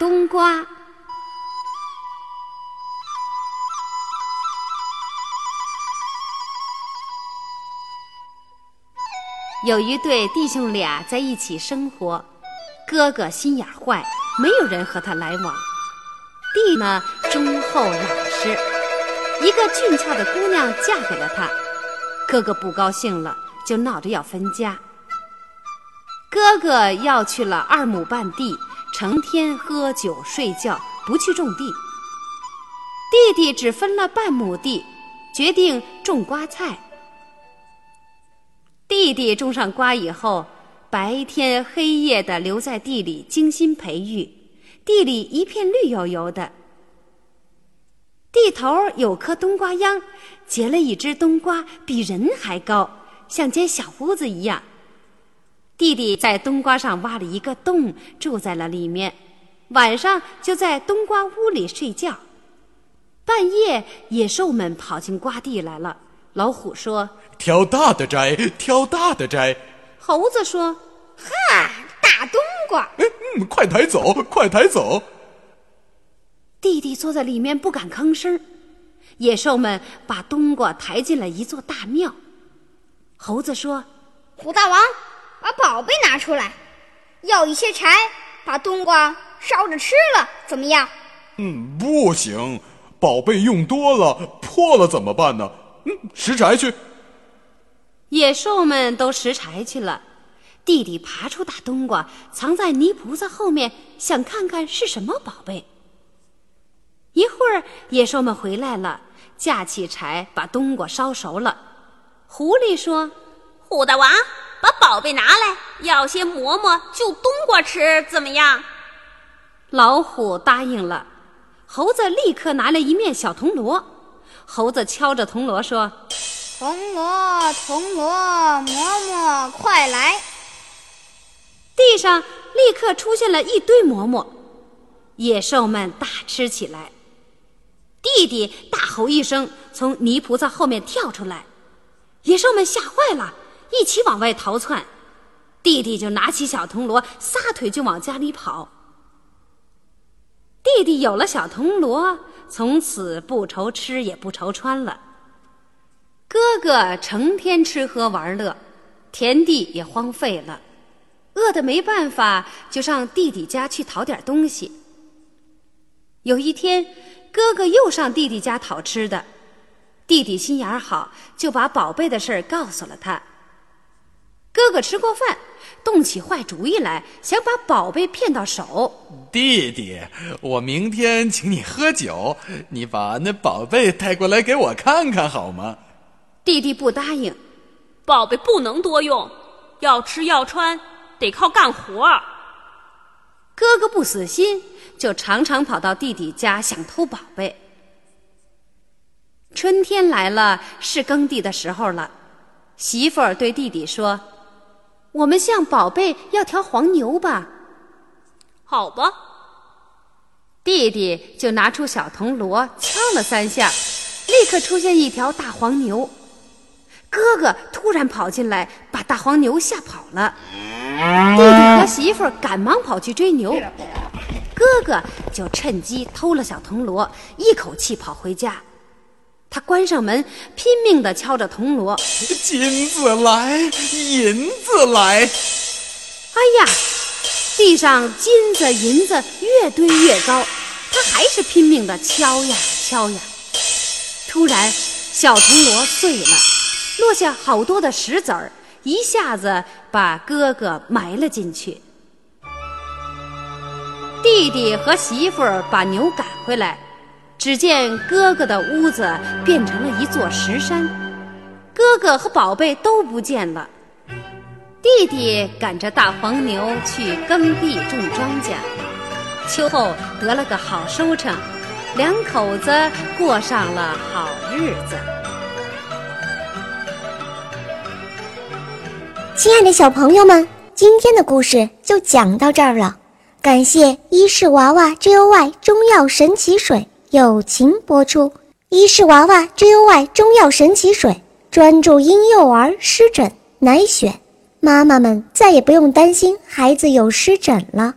冬瓜。有一对弟兄俩在一起生活，哥哥心眼坏，没有人和他来往；弟呢忠厚老实。一个俊俏的姑娘嫁给了他，哥哥不高兴了，就闹着要分家。哥哥要去了二亩半地，成天喝酒睡觉，不去种地。弟弟只分了半亩地，决定种瓜菜。弟弟种上瓜以后，白天黑夜的留在地里精心培育，地里一片绿油油的。地头有棵冬瓜秧，结了一只冬瓜，比人还高，像间小屋子一样。弟弟在冬瓜上挖了一个洞，住在了里面，晚上就在冬瓜屋里睡觉。半夜，野兽们跑进瓜地来了。老虎说。挑大的摘，挑大的摘。猴子说：“哈，大冬瓜！嗯，快抬走，快抬走。”弟弟坐在里面不敢吭声。野兽们把冬瓜抬进了一座大庙。猴子说：“虎大王，把宝贝拿出来，要一些柴，把冬瓜烧着吃了，怎么样？”“嗯，不行，宝贝用多了破了怎么办呢？”“嗯，拾柴去。”野兽们都拾柴去了，弟弟爬出大冬瓜，藏在泥菩萨后面，想看看是什么宝贝。一会儿，野兽们回来了，架起柴把冬瓜烧熟了。狐狸说：“虎大王，把宝贝拿来，要些馍馍就冬瓜吃，怎么样？”老虎答应了。猴子立刻拿了一面小铜锣，猴子敲着铜锣说。铜锣，铜锣，馍馍快来！地上立刻出现了一堆馍馍，野兽们大吃起来。弟弟大吼一声，从泥菩萨后面跳出来，野兽们吓坏了，一起往外逃窜。弟弟就拿起小铜锣，撒腿就往家里跑。弟弟有了小铜锣，从此不愁吃也不愁穿了。哥哥成天吃喝玩乐，田地也荒废了，饿得没办法，就上弟弟家去讨点东西。有一天，哥哥又上弟弟家讨吃的，弟弟心眼好，就把宝贝的事儿告诉了他。哥哥吃过饭，动起坏主意来，想把宝贝骗到手。弟弟，我明天请你喝酒，你把那宝贝带过来给我看看好吗？弟弟不答应，宝贝不能多用，要吃要穿得靠干活。哥哥不死心，就常常跑到弟弟家想偷宝贝。春天来了，是耕地的时候了。媳妇儿对弟弟说：“我们向宝贝要条黄牛吧。”好吧。弟弟就拿出小铜锣敲了三下，立刻出现一条大黄牛。哥哥突然跑进来，把大黄牛吓跑了。弟弟和媳妇赶忙跑去追牛，哥哥就趁机偷了小铜锣，一口气跑回家。他关上门，拼命地敲着铜锣：“金子来，银子来！”哎呀，地上金子银子越堆越高，他还是拼命地敲呀敲呀。突然，小铜锣碎了。落下好多的石子儿，一下子把哥哥埋了进去。弟弟和媳妇儿把牛赶回来，只见哥哥的屋子变成了一座石山，哥哥和宝贝都不见了。弟弟赶着大黄牛去耕地种庄稼，秋后得了个好收成，两口子过上了好日子。亲爱的小朋友们，今天的故事就讲到这儿了。感谢伊氏娃娃 Joy 中药神奇水友情播出。伊氏娃娃 Joy 中药神奇水专注婴幼儿湿疹，奶癣，妈妈们再也不用担心孩子有湿疹了。